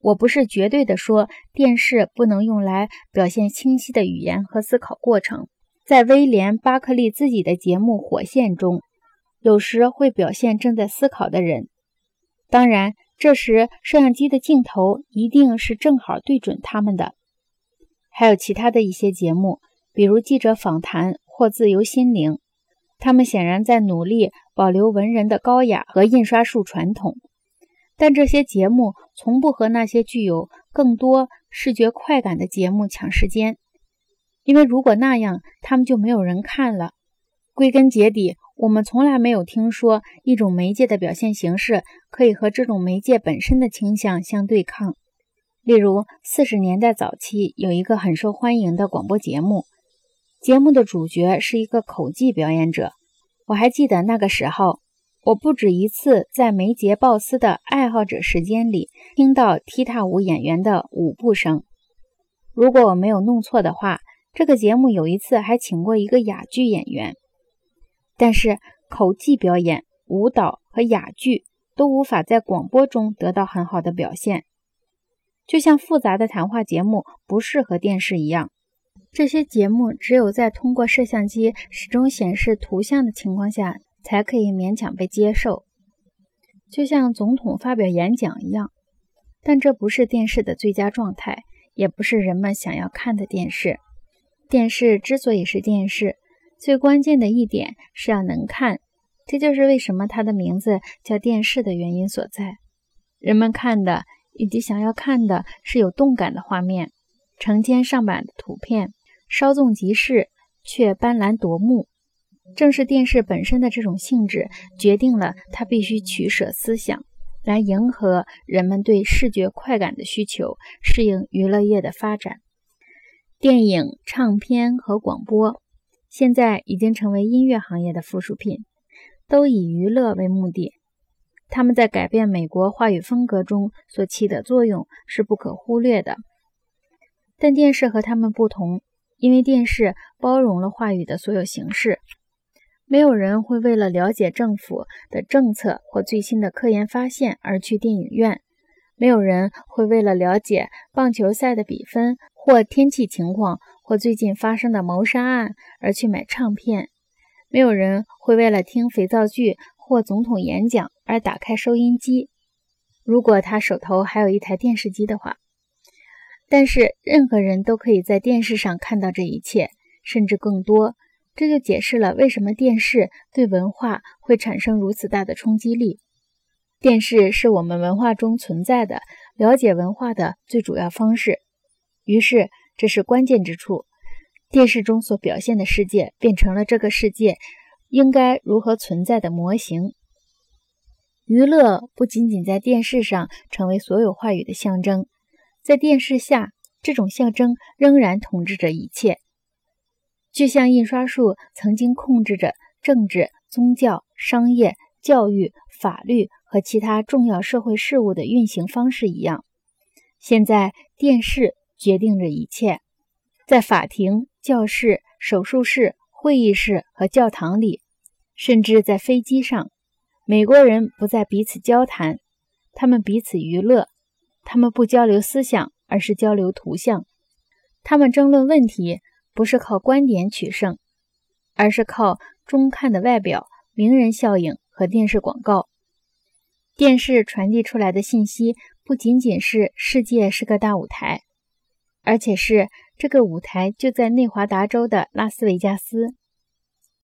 我不是绝对的说电视不能用来表现清晰的语言和思考过程。在威廉·巴克利自己的节目《火线》中，有时会表现正在思考的人。当然，这时摄像机的镜头一定是正好对准他们的。还有其他的一些节目，比如记者访谈或自由心灵，他们显然在努力保留文人的高雅和印刷术传统。但这些节目从不和那些具有更多视觉快感的节目抢时间，因为如果那样，他们就没有人看了。归根结底，我们从来没有听说一种媒介的表现形式可以和这种媒介本身的倾向相对抗。例如，四十年代早期有一个很受欢迎的广播节目，节目的主角是一个口技表演者。我还记得那个时候。我不止一次在梅杰鲍斯的爱好者时间里听到踢踏舞演员的舞步声。如果我没有弄错的话，这个节目有一次还请过一个哑剧演员。但是口技表演、舞蹈和哑剧都无法在广播中得到很好的表现，就像复杂的谈话节目不适合电视一样。这些节目只有在通过摄像机始终显示图像的情况下。才可以勉强被接受，就像总统发表演讲一样。但这不是电视的最佳状态，也不是人们想要看的电视。电视之所以是电视，最关键的一点是要能看。这就是为什么它的名字叫电视的原因所在。人们看的以及想要看的是有动感的画面，成千上百的图片，稍纵即逝却斑斓夺目。正是电视本身的这种性质，决定了它必须取舍思想，来迎合人们对视觉快感的需求，适应娱乐业的发展。电影、唱片和广播现在已经成为音乐行业的附属品，都以娱乐为目的。他们在改变美国话语风格中所起的作用是不可忽略的。但电视和他们不同，因为电视包容了话语的所有形式。没有人会为了了解政府的政策或最新的科研发现而去电影院。没有人会为了了解棒球赛的比分或天气情况或最近发生的谋杀案而去买唱片。没有人会为了听肥皂剧或总统演讲而打开收音机，如果他手头还有一台电视机的话。但是，任何人都可以在电视上看到这一切，甚至更多。这就解释了为什么电视对文化会产生如此大的冲击力。电视是我们文化中存在的、了解文化的最主要方式。于是，这是关键之处：电视中所表现的世界变成了这个世界应该如何存在的模型。娱乐不仅仅在电视上成为所有话语的象征，在电视下，这种象征仍然统治着一切。就像印刷术曾经控制着政治、宗教、商业、教育、法律和其他重要社会事务的运行方式一样，现在电视决定着一切。在法庭、教室、手术室、会议室和教堂里，甚至在飞机上，美国人不再彼此交谈，他们彼此娱乐。他们不交流思想，而是交流图像。他们争论问题。不是靠观点取胜，而是靠中看的外表、名人效应和电视广告。电视传递出来的信息不仅仅是世界是个大舞台，而且是这个舞台就在内华达州的拉斯维加斯。